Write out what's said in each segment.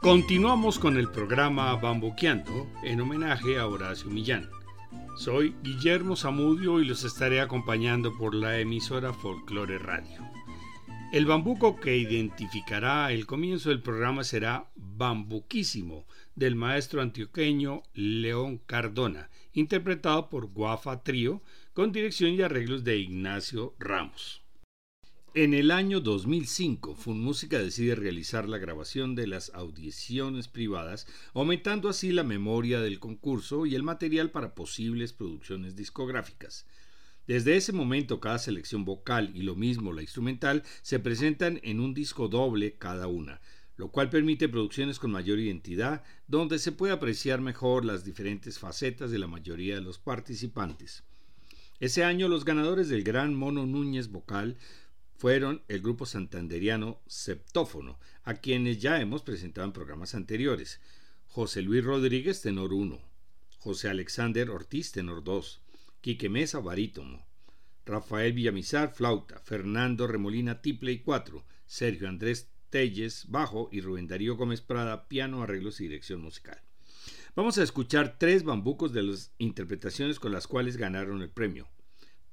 Continuamos con el programa Bambuqueando en homenaje a Horacio Millán. Soy Guillermo Zamudio y los estaré acompañando por la emisora Folklore Radio. El bambuco que identificará el comienzo del programa será Bambuquísimo del maestro antioqueño León Cardona, interpretado por Guafa Trío con dirección y arreglos de Ignacio Ramos. En el año 2005, Funmúsica decide realizar la grabación de las audiciones privadas, aumentando así la memoria del concurso y el material para posibles producciones discográficas. Desde ese momento, cada selección vocal y lo mismo la instrumental se presentan en un disco doble cada una, lo cual permite producciones con mayor identidad, donde se puede apreciar mejor las diferentes facetas de la mayoría de los participantes. Ese año los ganadores del Gran Mono Núñez Vocal fueron el grupo santanderiano Septófono, a quienes ya hemos presentado en programas anteriores. José Luis Rodríguez, tenor 1, José Alexander Ortiz, tenor 2, Quique Mesa, barítono, Rafael Villamizar, flauta, Fernando Remolina, tiple y 4, Sergio Andrés Telles, bajo y Rubén Darío Gómez Prada, piano, arreglos y dirección musical. Vamos a escuchar tres bambucos de las interpretaciones con las cuales ganaron el premio.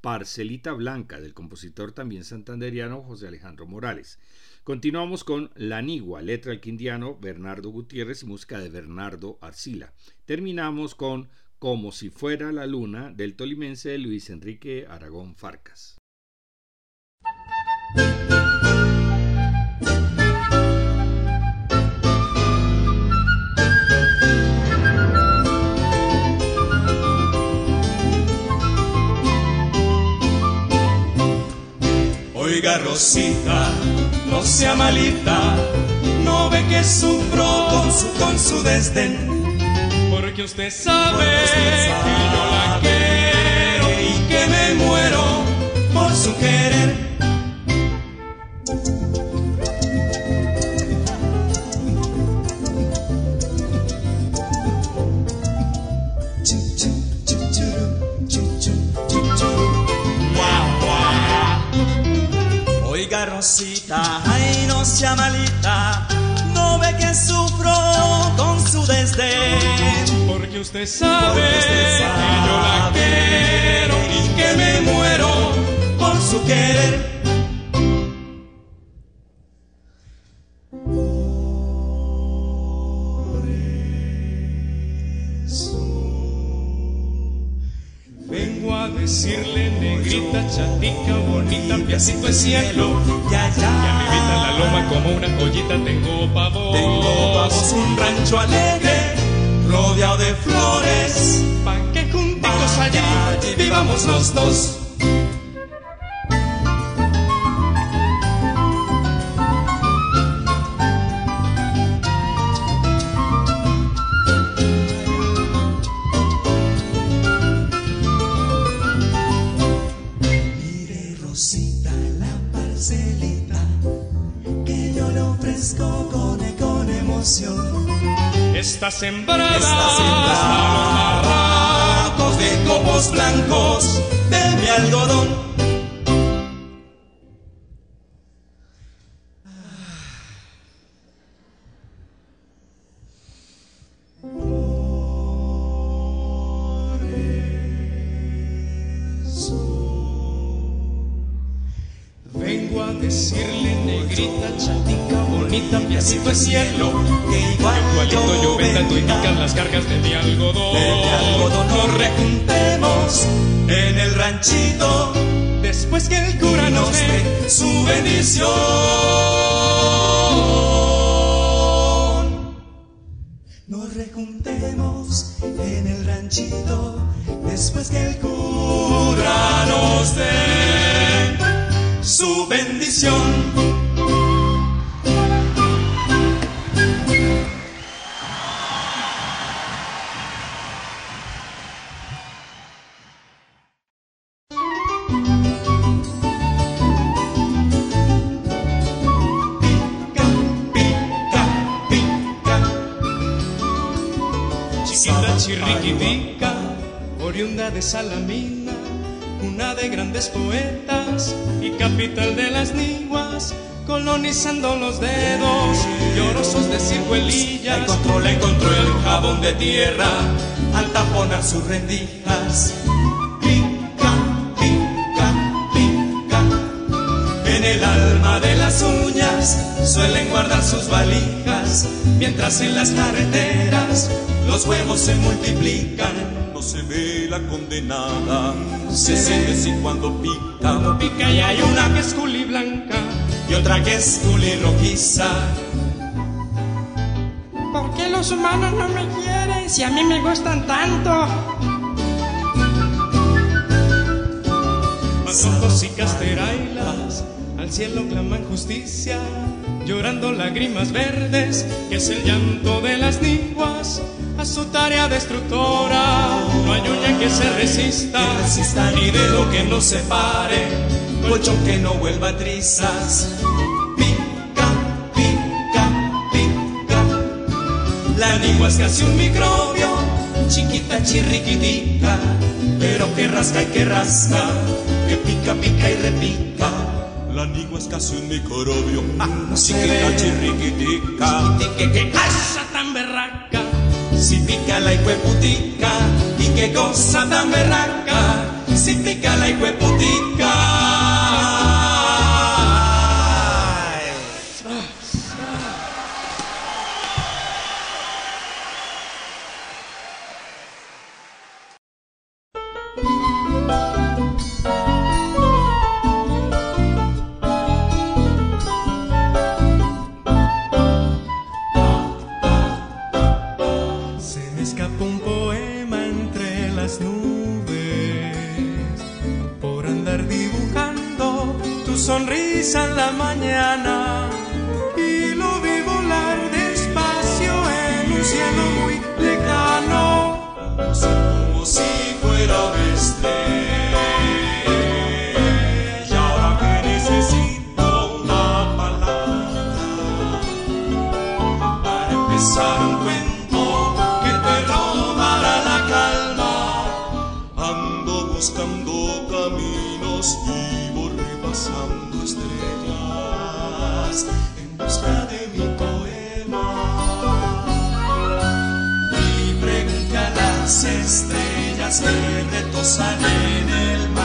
Parcelita Blanca del compositor también santanderiano José Alejandro Morales. Continuamos con La Nigua, letra del quindiano Bernardo Gutiérrez y música de Bernardo Arcila. Terminamos con Como si fuera la luna del tolimense Luis Enrique Aragón Farcas. Oiga Rosita, no sea malita, no ve que sufro con su, con su desdén. Porque usted sabe, que yo la quiero y que me muero por su querer. Rosita, ay no sea malita, no ve que sufro con su desdén. Porque usted sabe, que yo la quiero y que me muero por su querer. decirle negrita, chatica, bonita, piacito es cielo. Ya, ya. Y a mi vida en la loma como una joyita tengo pavos. Tengo pavos, un rancho alegre, rodeado de flores. Pa' que juntitos allí vivamos los dos. Está sembrada, está sembrada de copos blancos de mi algodón. Vengo a decirle negrita, chatica, bonita, piacito es cielo, después que el cura nos dé su bendición. Colonizando los dedos, llorosos de ciruelillas. Encontró, le encontró el jabón de tierra al taponar sus rendijas. Pica, pica, pica. En el alma de las uñas suelen guardar sus valijas, mientras en las carreteras los huevos se multiplican. No se ve la condenada, se siente si cuando pica. Pica y hay una que es culi blanca y otra que es culi rojiza. ¿Por qué los humanos no me quieren si a mí me gustan tanto? Masojos y casterailas al cielo claman justicia, llorando lágrimas verdes, que es el llanto de las niguas a su tarea destructora. No hay uña que se resista, Que resista ni dedo que no separe, colchón que no vuelva trizas. Pica, pica, pica. La lengua es casi un microbio, chiquita, chirriquitica, pero que rasca y que rasca, que pica, pica y repica. La lengua es casi un microbio, chiquita, chirriquitica, que cosa tan berraca. Si pica la hijueputica, y qué cosa tan berraca, si pica la hijueputica. Dibujando tu sonrisa en la mañana y lo vi volar despacio en un cielo estrellas que retosan en el mar.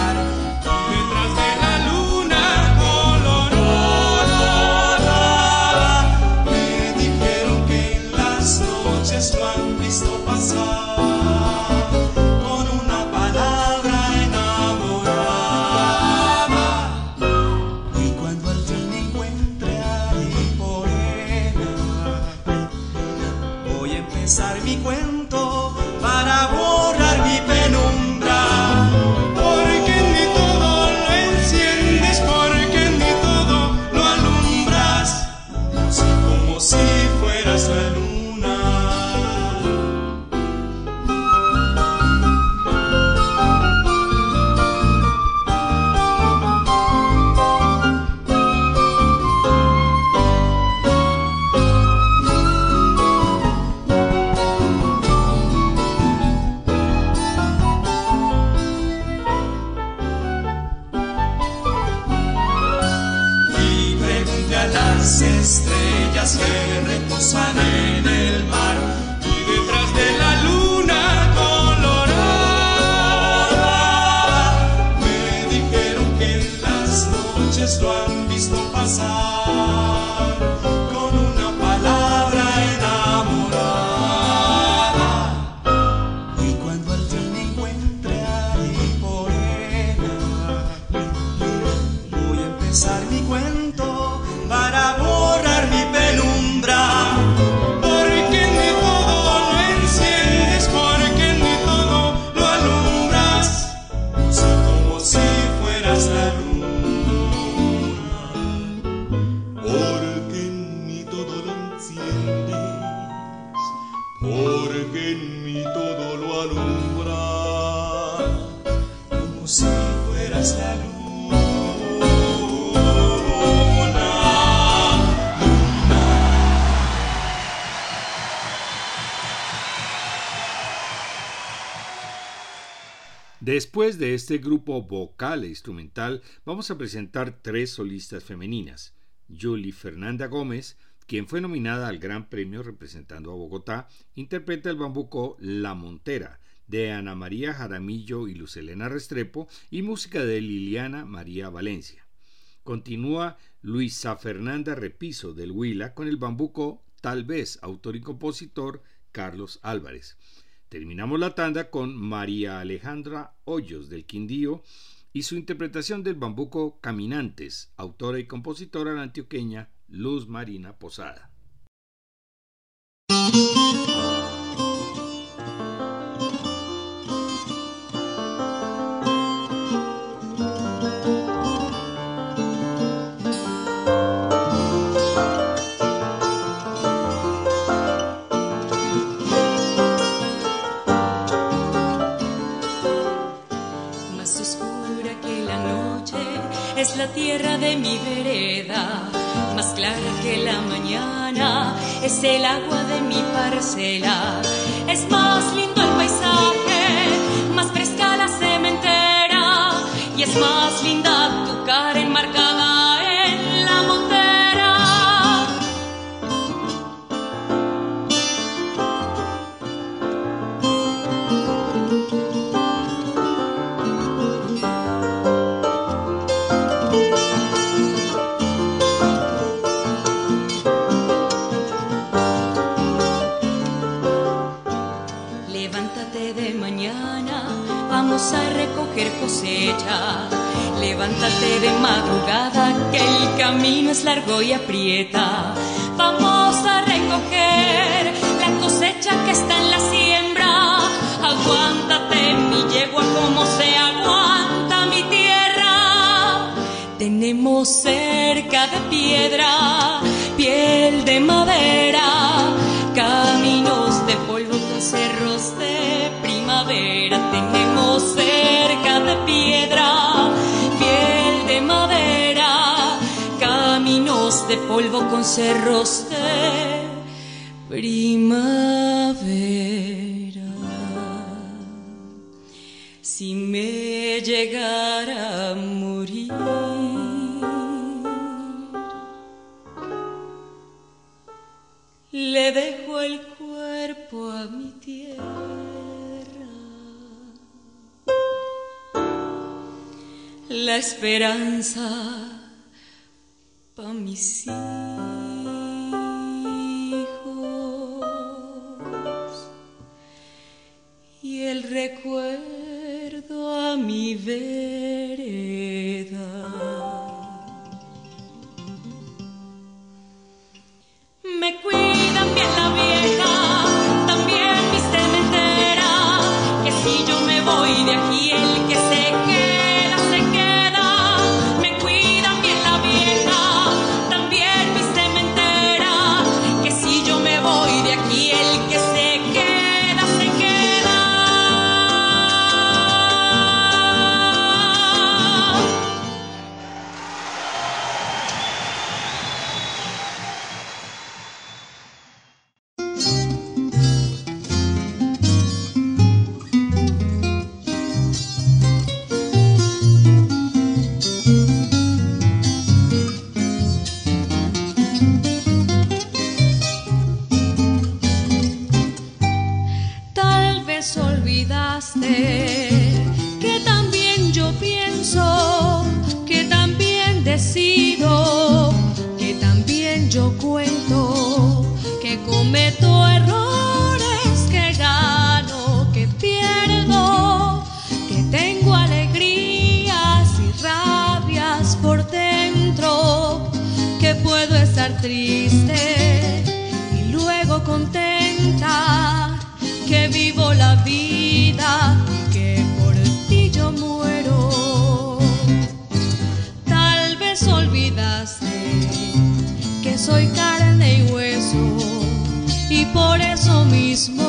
Las estrellas que reposan en el mar. Este grupo vocal e instrumental, vamos a presentar tres solistas femeninas. Julie Fernanda Gómez, quien fue nominada al Gran Premio representando a Bogotá, interpreta el bambuco La Montera, de Ana María Jaramillo y Lucelena Restrepo, y música de Liliana María Valencia. Continúa Luisa Fernanda Repiso del Huila con el bambuco Tal vez, autor y compositor Carlos Álvarez. Terminamos la tanda con María Alejandra Hoyos del Quindío y su interpretación del bambuco Caminantes, autora y compositora antioqueña Luz Marina Posada. Es la tierra de mi vereda, más clara que la mañana, es el agua de mi parcela, es más lindo el paisaje, más fresca la cementera, y es más linda tu cara enmarcada recoger cosecha. Levántate de madrugada que el camino es largo y aprieta. Vamos a recoger la cosecha que está en la siembra. Aguántate mi yegua como se aguanta mi tierra. Tenemos cerca de piedra, piel de madera, caminos de polvo con cerros de primavera. Cerca de piedra, piel de madera, caminos de polvo con cerros de primavera. Si me llegara a morir, le dejo el La esperanza pa' mis hijos y el recuerdo a mi vereda. Me cuidan bien la vieja, también mi cementera, que si yo me voy de aquí, el que se queda, que por ti yo muero. Tal vez olvidaste que soy carne y hueso y por eso mismo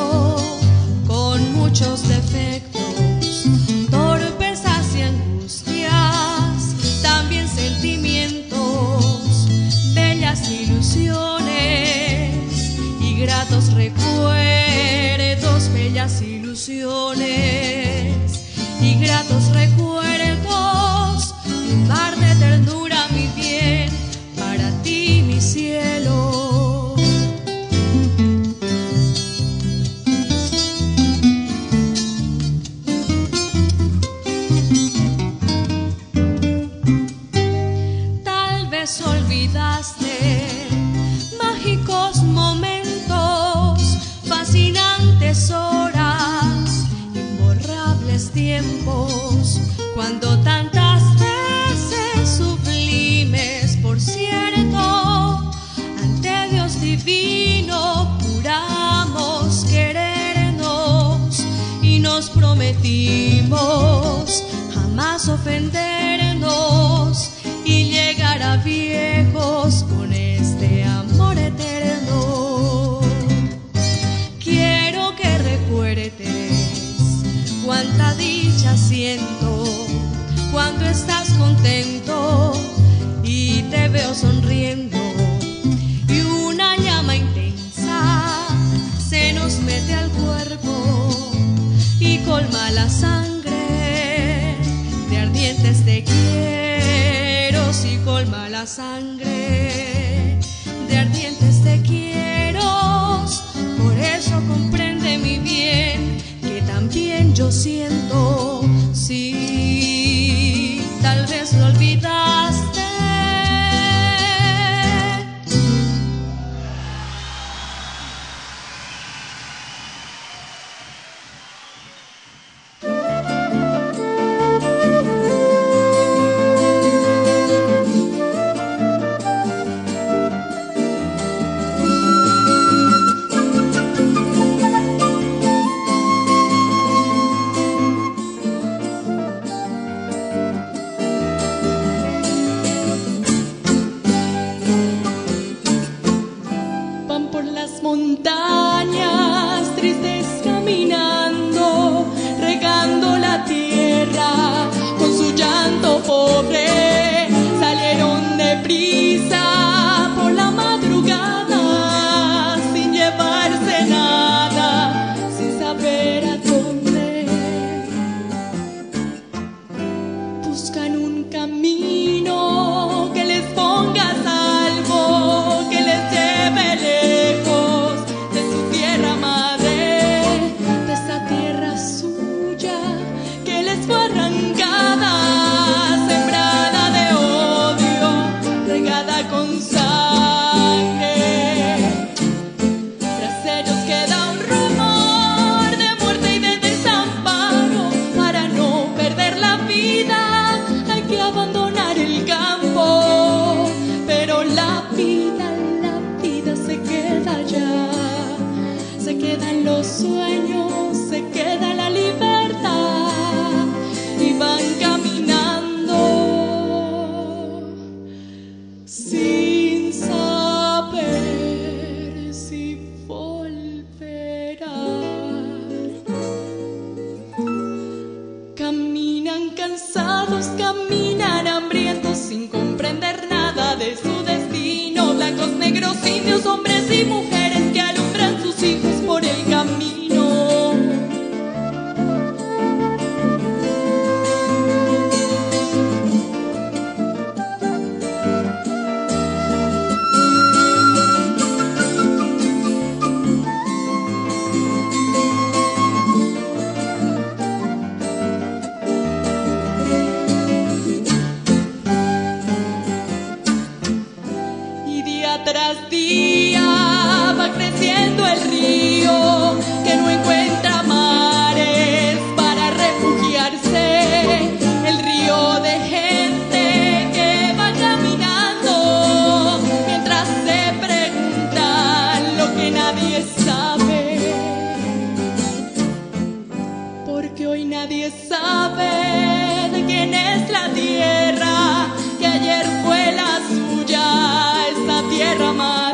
que hoy nadie sabe de quién es la tierra, que ayer fue la suya, esta tierra más.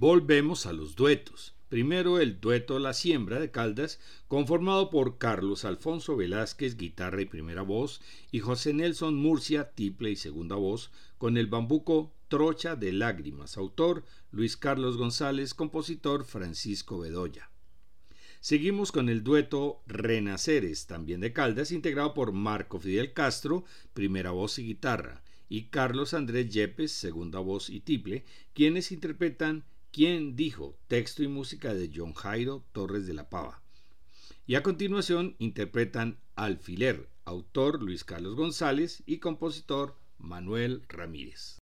Volvemos a los duetos. Primero el dueto La Siembra de Caldas, conformado por Carlos Alfonso Velázquez, guitarra y primera voz, y José Nelson Murcia, tiple y segunda voz, con el bambuco Trocha de Lágrimas, autor Luis Carlos González, compositor Francisco Bedoya. Seguimos con el dueto Renaceres, también de Caldas, integrado por Marco Fidel Castro, primera voz y guitarra, y Carlos Andrés Yepes, segunda voz y tiple, quienes interpretan ¿Quién dijo? Texto y música de John Jairo Torres de la Pava. Y a continuación interpretan Alfiler, autor Luis Carlos González y compositor Manuel Ramírez.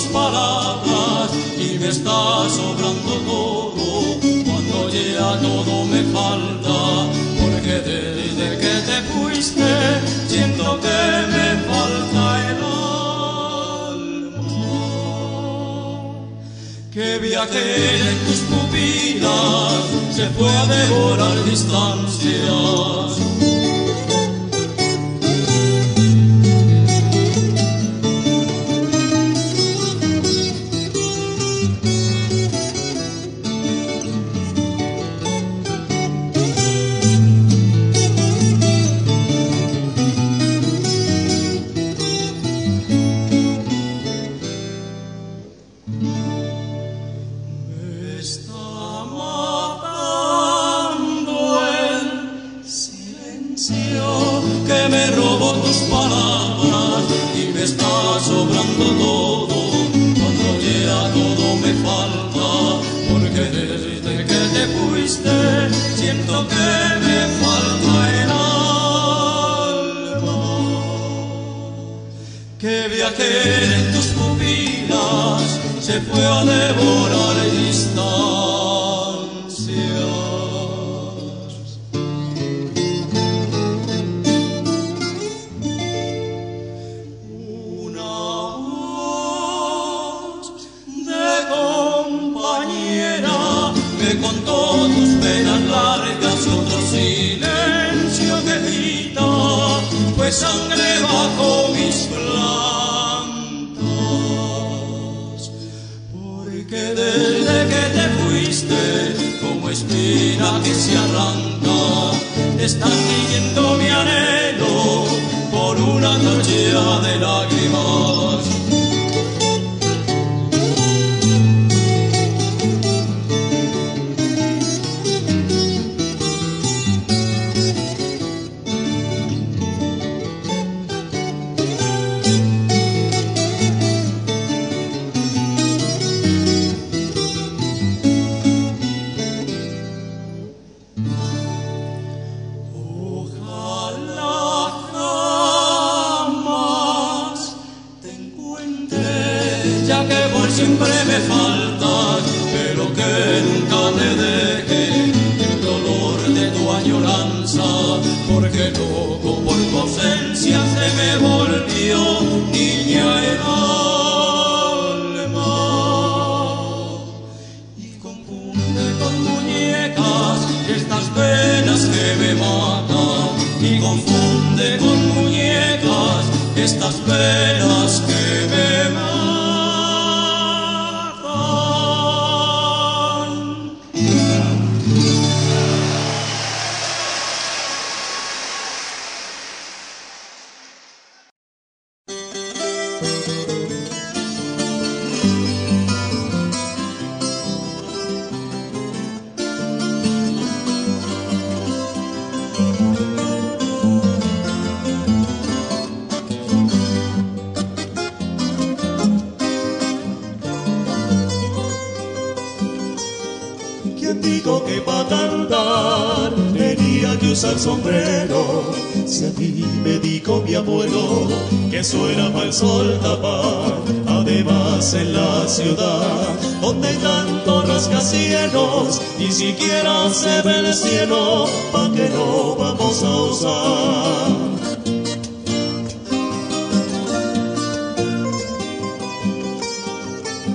Palabras y me está sobrando todo cuando ya todo me falta porque desde que te fuiste siento que me falta el alma que viaje en tus pupilas se fue a devorar distancias.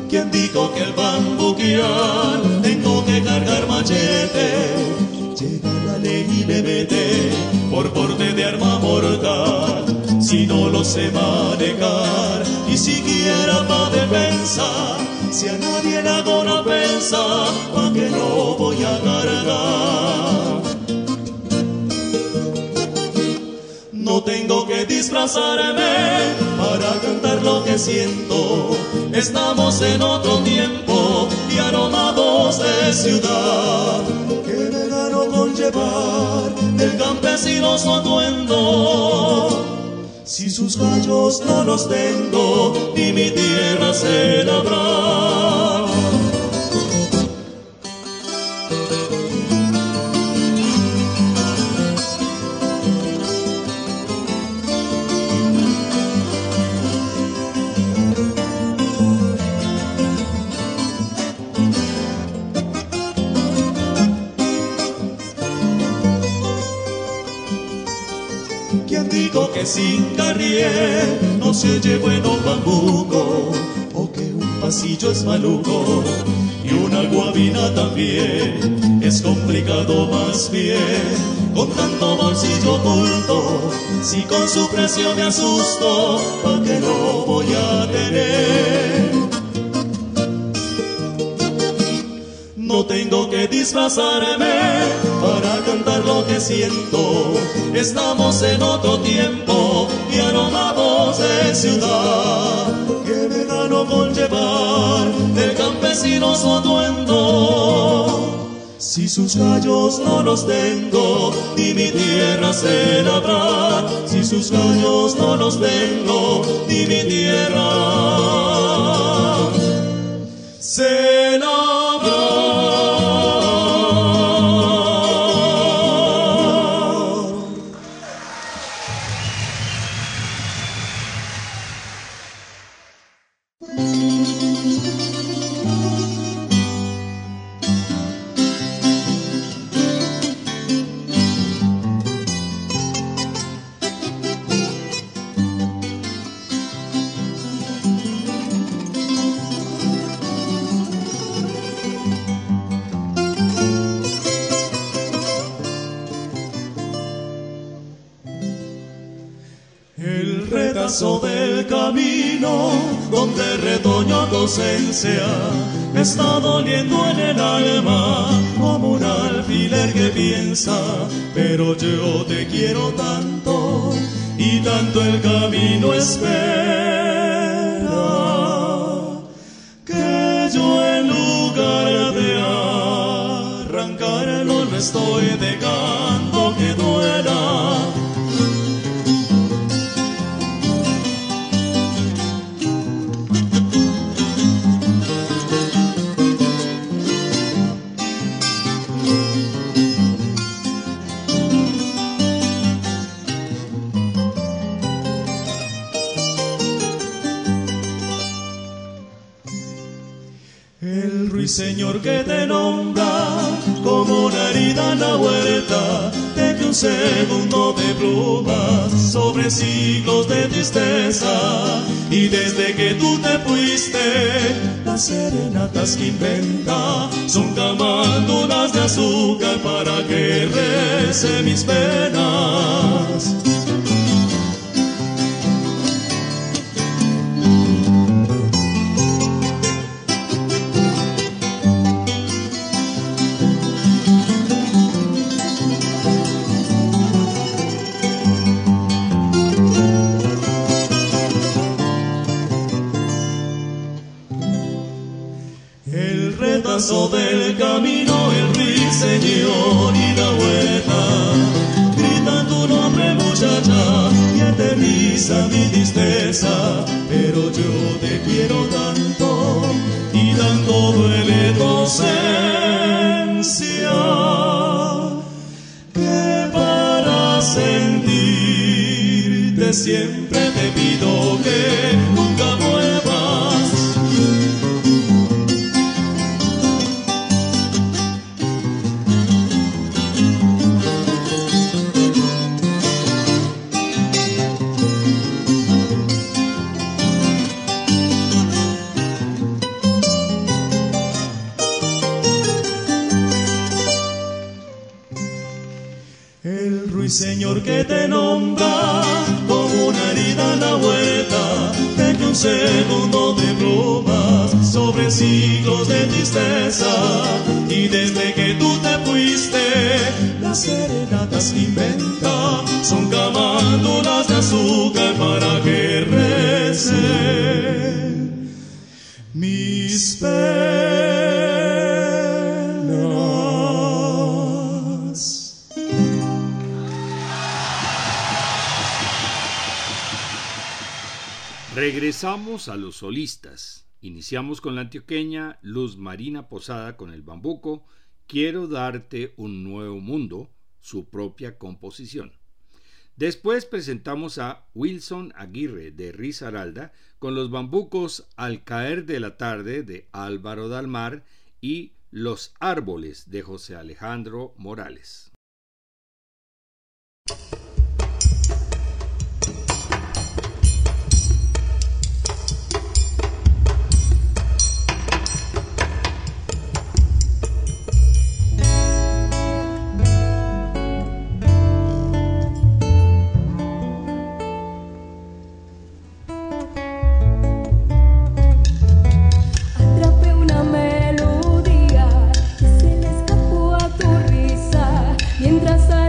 ¿Quién dijo que el bambuquial tengo que cargar machete? Llega la ley y me mete por porte de arma mortal. Si no lo sé manejar, y siquiera pa' defensa, si a nadie le hago una pensa, pa' que no voy a cargar. No tengo disfrazarme para cantar lo que siento. Estamos en otro tiempo y aromados de ciudad llevar del campesino su atuendo. Si sus gallos no los tengo, y mi tierra se labra. Sin carrier no se oye bueno bambuco, o que un pasillo es maluco y una guabina también es complicado más bien. Con tanto bolsillo oculto, si con su precio me asusto, ¿pa' que no voy a tener? No tengo que disfrazarme para cantar lo que siento. Estamos en otro tiempo y aromados de ciudad. Que me gano con llevar del campesino su atuendo. Si sus gallos no los tengo, ni mi tierra se labrar. Si sus gallos no los tengo, ni mi tierra se del está doliendo en el alma como un alfiler que piensa, pero yo te quiero tanto y tanto el camino espera que yo en lugar de arrancarlo lo estoy dejando que te nombra como una herida en la huerta, de un segundo de plumas sobre siglos de tristeza. Y desde que tú te fuiste, las serenatas que inventa son camándulas de azúcar para que rece mis penas. Siempre te pido que inventa son camándulas de azúcar para que recen mis Regresamos a los solistas. Iniciamos con la antioqueña Luz Marina Posada con el bambuco Quiero darte un nuevo mundo, su propia composición. Después presentamos a Wilson Aguirre de Risaralda con los bambucos Al caer de la tarde de Álvaro Dalmar y Los árboles de José Alejandro Morales. mientras hay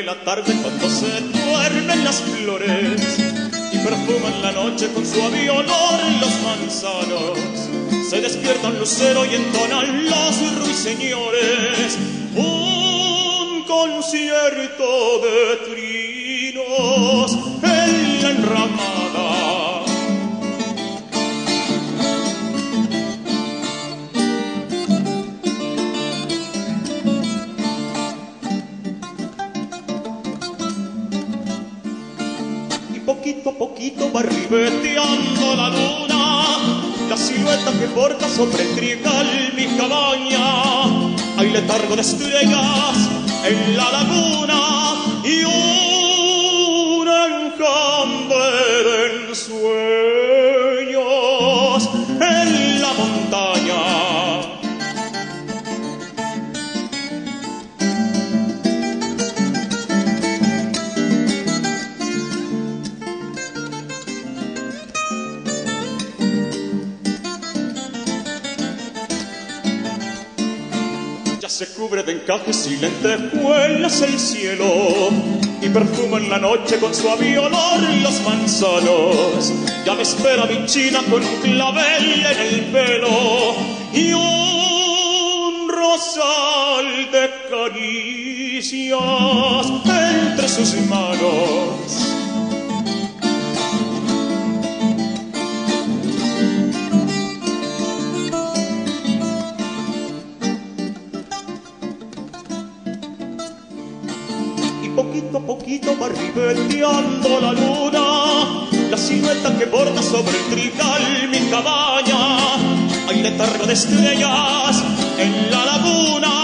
de la tarde cuando se duermen las flores y perfuman la noche con suave olor los manzanos. Se despiertan lucero y entonan los ruiseñores sobre el trigal mi cabaña. Hay letargo de estrellas en la laguna encajes y lentejuelas el cielo y perfuma en la noche con suave olor los manzanos. Ya me espera mi china con un clavel en el pelo y un rosal de caricias entre sus manos. Poquito a poquito va ribeteando la luna, la silueta que borda sobre el trigal mi cabaña. Hay letargo de estrellas en la laguna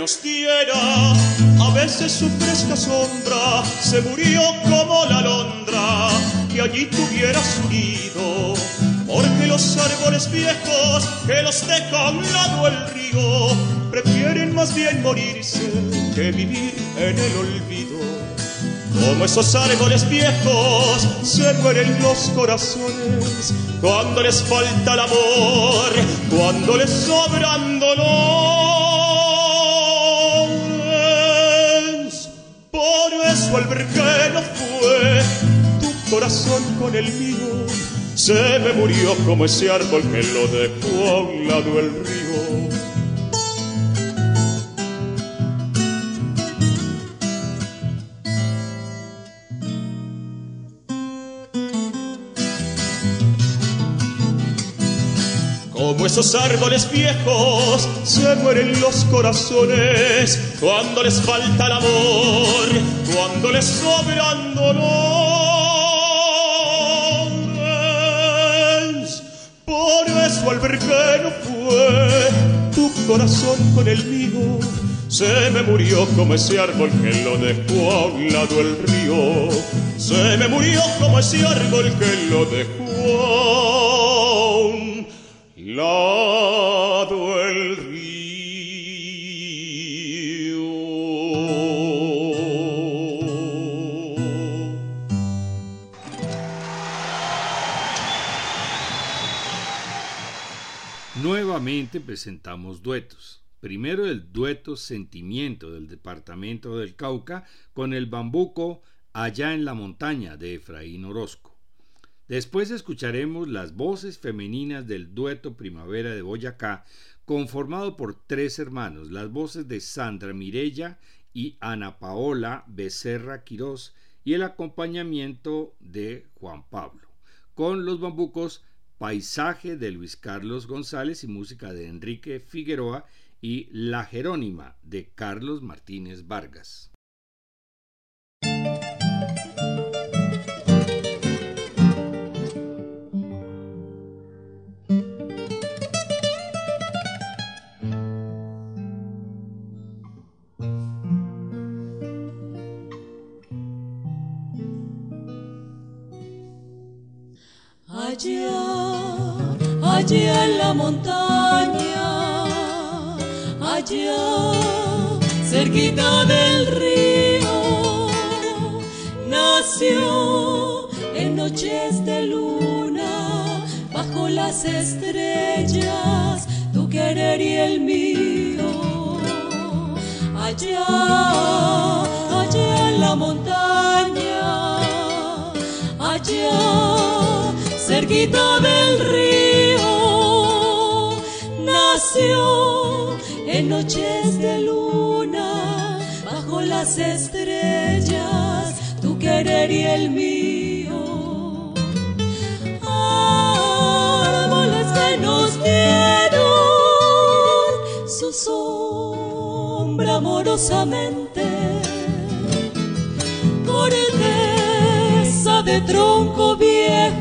nos diera a veces su fresca sombra se murió como la alondra que allí tuviera su nido. Porque los árboles viejos que los deja a lado el río prefieren más bien morirse que vivir en el olvido. Como esos árboles viejos se mueren los corazones cuando les falta el amor, cuando les sobran dolores. Corazón con el mío, se me murió como ese árbol que lo dejó a un lado el río. Como esos árboles viejos se mueren los corazones cuando les falta el amor, cuando les sobran dolores. Por eso al ver que no fue tu corazón con el mío, se me murió como ese árbol que lo dejó a un lado el río. Se me murió como ese árbol que lo dejó presentamos duetos. Primero el dueto Sentimiento del departamento del Cauca con el bambuco Allá en la montaña de Efraín Orozco. Después escucharemos las voces femeninas del dueto Primavera de Boyacá, conformado por tres hermanos, las voces de Sandra Mirella y Ana Paola Becerra Quirós y el acompañamiento de Juan Pablo, con los bambucos Paisaje de Luis Carlos González y música de Enrique Figueroa y La Jerónima de Carlos Martínez Vargas. Allá en la montaña, allá cerquita del río, nació en noches de luna, bajo las estrellas, tu querer y el mío. Allá, allá en la montaña, allá cerquita del río nació en noches de luna, bajo las estrellas, tu querer y el mío. Árboles que nos dieron su sombra amorosamente, corteza de tronco viejo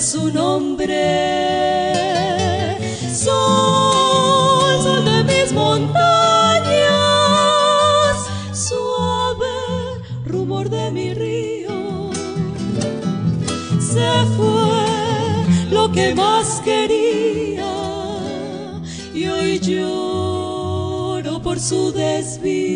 su nombre. Sol, sol de mis montañas, suave rumor de mi río. Se fue lo que más quería y hoy lloro por su desvío.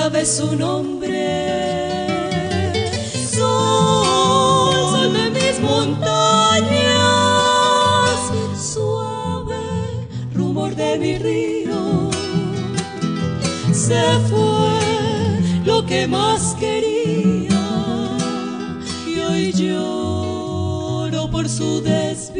Grabé su nombre. Sol, sol de mis montañas, suave rumor de mi río, se fue lo que más quería y hoy yo por su desvío.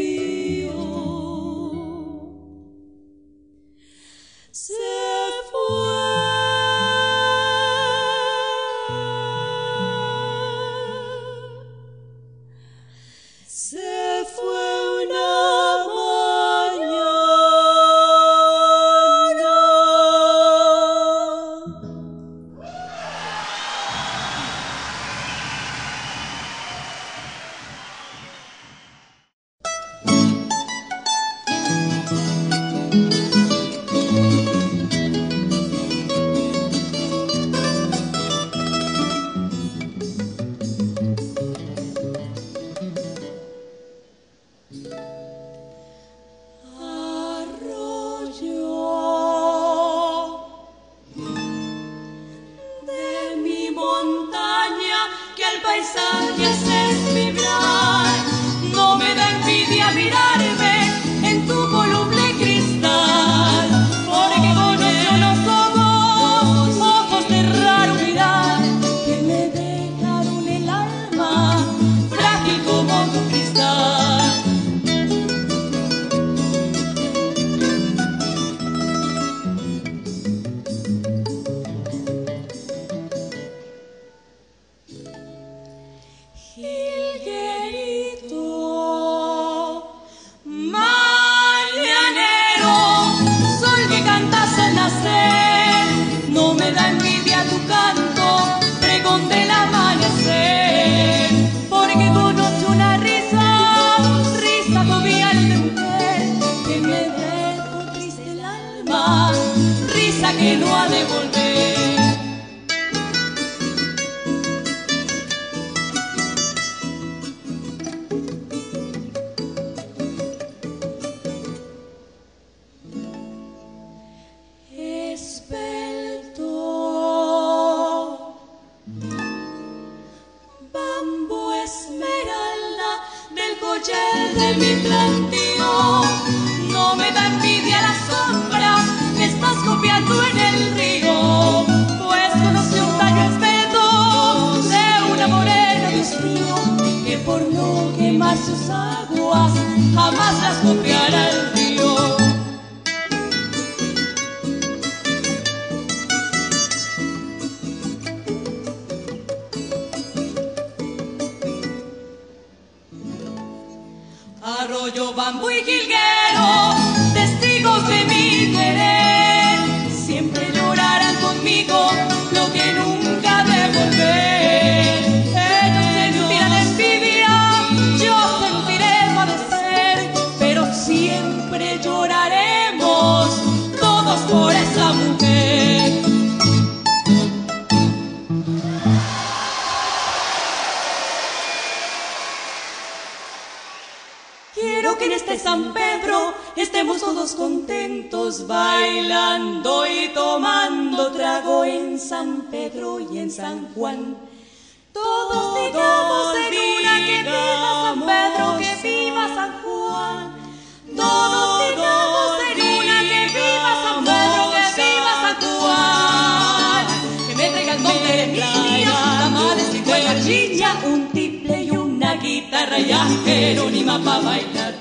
Bailar.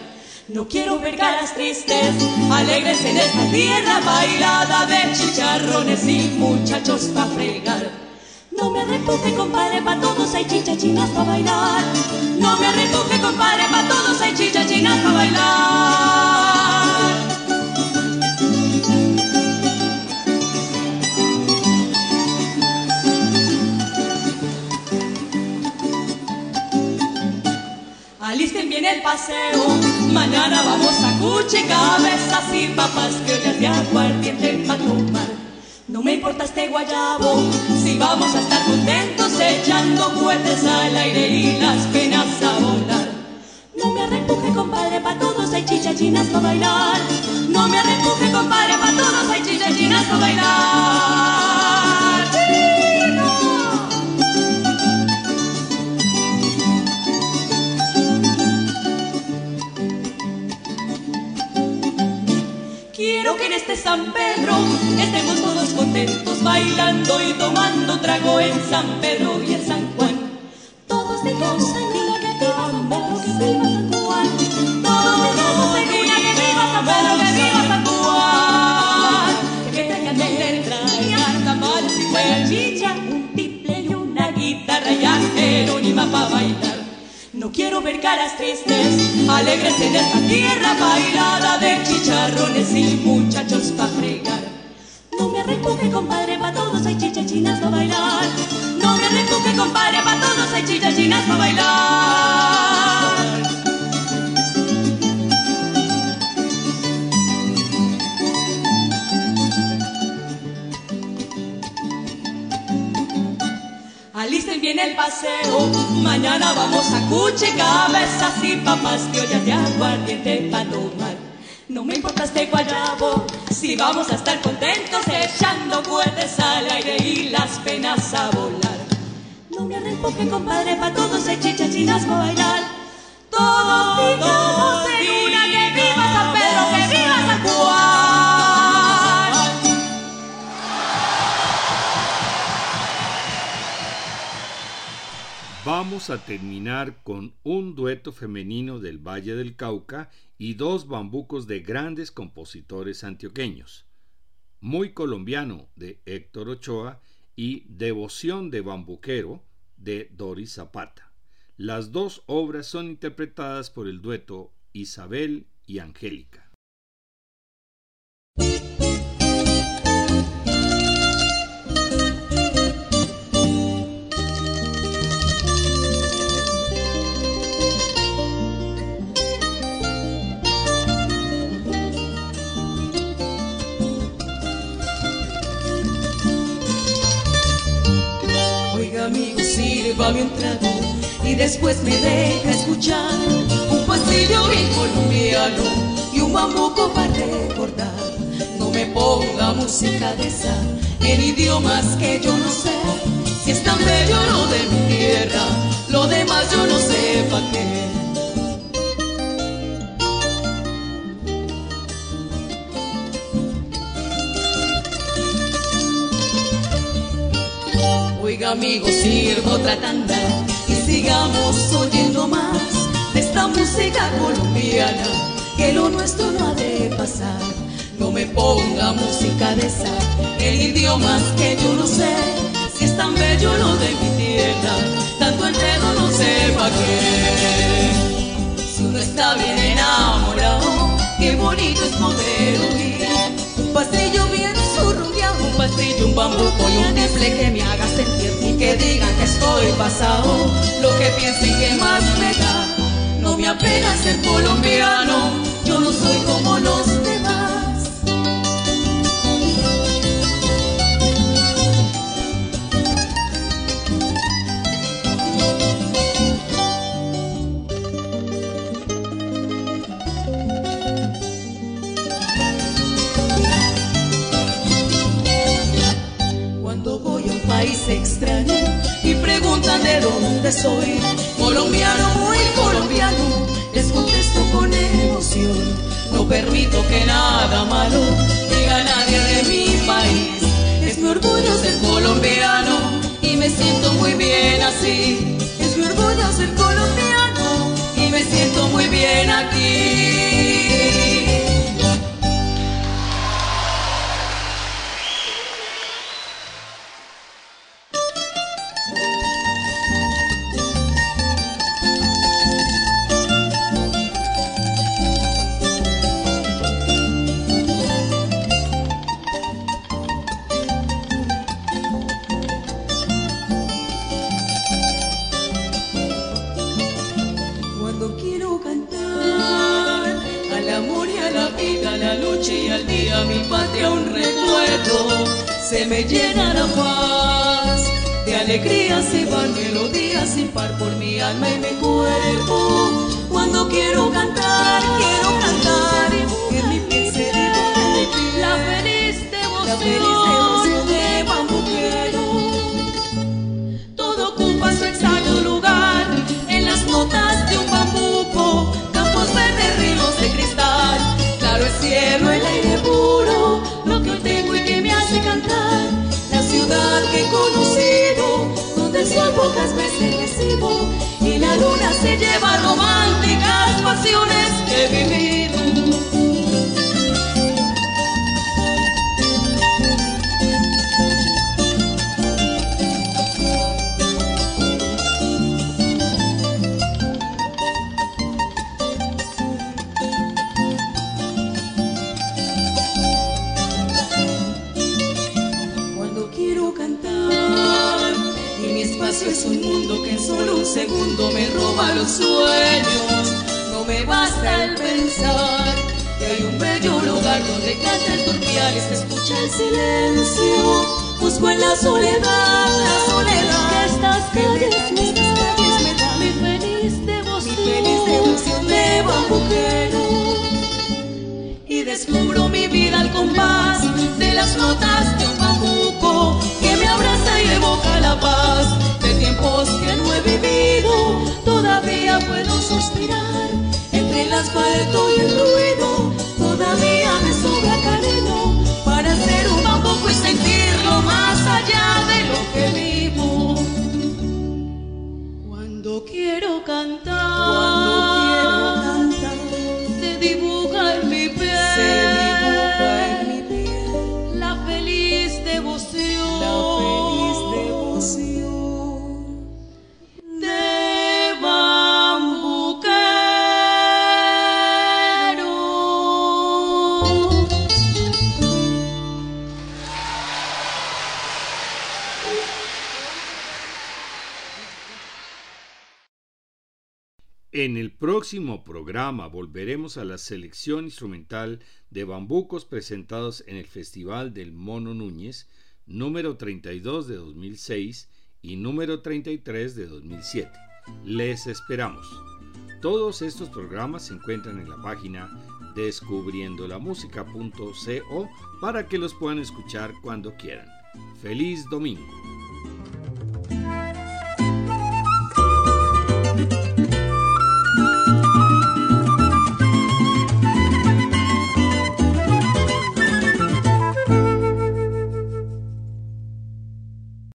No quiero ver caras tristes, alegres en esta tierra bailada de chicharrones y muchachos pa' fregar. No me repuje, compadre, pa' todos hay chichachinas pa' bailar. No me repuje, compadre, pa' todos hay chichachinas pa' bailar. Alisten bien el paseo, mañana vamos a cuche, cabezas y papas, que ollas de aguardiente pa' tomar. No me importa este guayabo, si vamos a estar contentos echando cohetes al aire y las penas a volar. No me arrepuje, compadre, pa' todos hay chichachinas pa' bailar. No me arrepuje, compadre, pa' todos hay chichachinas pa' bailar. Que en este San Pedro estemos todos contentos bailando y tomando trago en San Pedro y en San Juan. Todos digamos en una que viva San Pedro, que viva San Juan. Todos digamos en una que viva San Pedro, que viva San Juan. Que traigan de traigan tamales y huelchicha, un tiple y una guitarra ya jerónima pa' bailar. No quiero ver caras tristes, alegres en esta tierra bailada compadre, pa' todos hay chichachinas pa' bailar. No me arrepuje, compadre, pa' todos hay chichachinas pa' bailar. Alisten bien el paseo, mañana vamos a cuche, cabezas y papas, que ollas de aguardiente pa' tomar. No me importa este guayabo, si vamos a estar contentos echando cohetes al aire y las penas a volar. No me arrempoje, compadre, pa' todos hay chichachinas pa' bailar. Todos digamos Vamos a terminar con un dueto femenino del Valle del Cauca y dos bambucos de grandes compositores antioqueños. Muy colombiano de Héctor Ochoa y Devoción de Bambuquero de Doris Zapata. Las dos obras son interpretadas por el dueto Isabel y Angélica. Un trago y después me deja escuchar un pasillo bien colombiano y un bambuco para recordar. No me ponga música de esa en idiomas que yo no sé. Si es tan bello lo de mi tierra, lo demás yo no sé pa' qué. Amigos sirvo otra tanda y sigamos oyendo más de esta música colombiana, que lo nuestro no ha de pasar. No me ponga música de esa, el idioma que yo no sé, si es tan bello lo de mi tierra, tanto el dedo no sepa que si uno está bien enamorado, qué bonito es poder oír un pasillo bien surrumbeado, un pastillo, un bambuco y un temple que me haga sentir que digan que estoy pasado, lo que piensen que más me da, no me apena ser colombiano, yo no soy como los preguntan de dónde soy. Colombiano, muy colombiano, les contesto con emoción. No permito que nada malo diga nadie de mi país. Es mi orgullo ser colombiano y me siento muy bien así. Es mi orgullo ser colombiano y me siento muy bien aquí. Sin por mi alma y la soledad, la soledad que estas calles estas calles me dan mi feliz devoción, mi feliz devoción de bambuquero y descubro mi vida al compás de las notas de un bambuco que me abraza y evoca la paz de tiempos que no he vivido. Todavía puedo suspirar entre el asfalto y el ruido. Todavía me sobra quiero cantar, próximo programa volveremos a la selección instrumental de bambucos presentados en el Festival del Mono Núñez, número 32 de 2006 y número 33 de 2007. Les esperamos. Todos estos programas se encuentran en la página descubriendolamusica.co para que los puedan escuchar cuando quieran. Feliz domingo.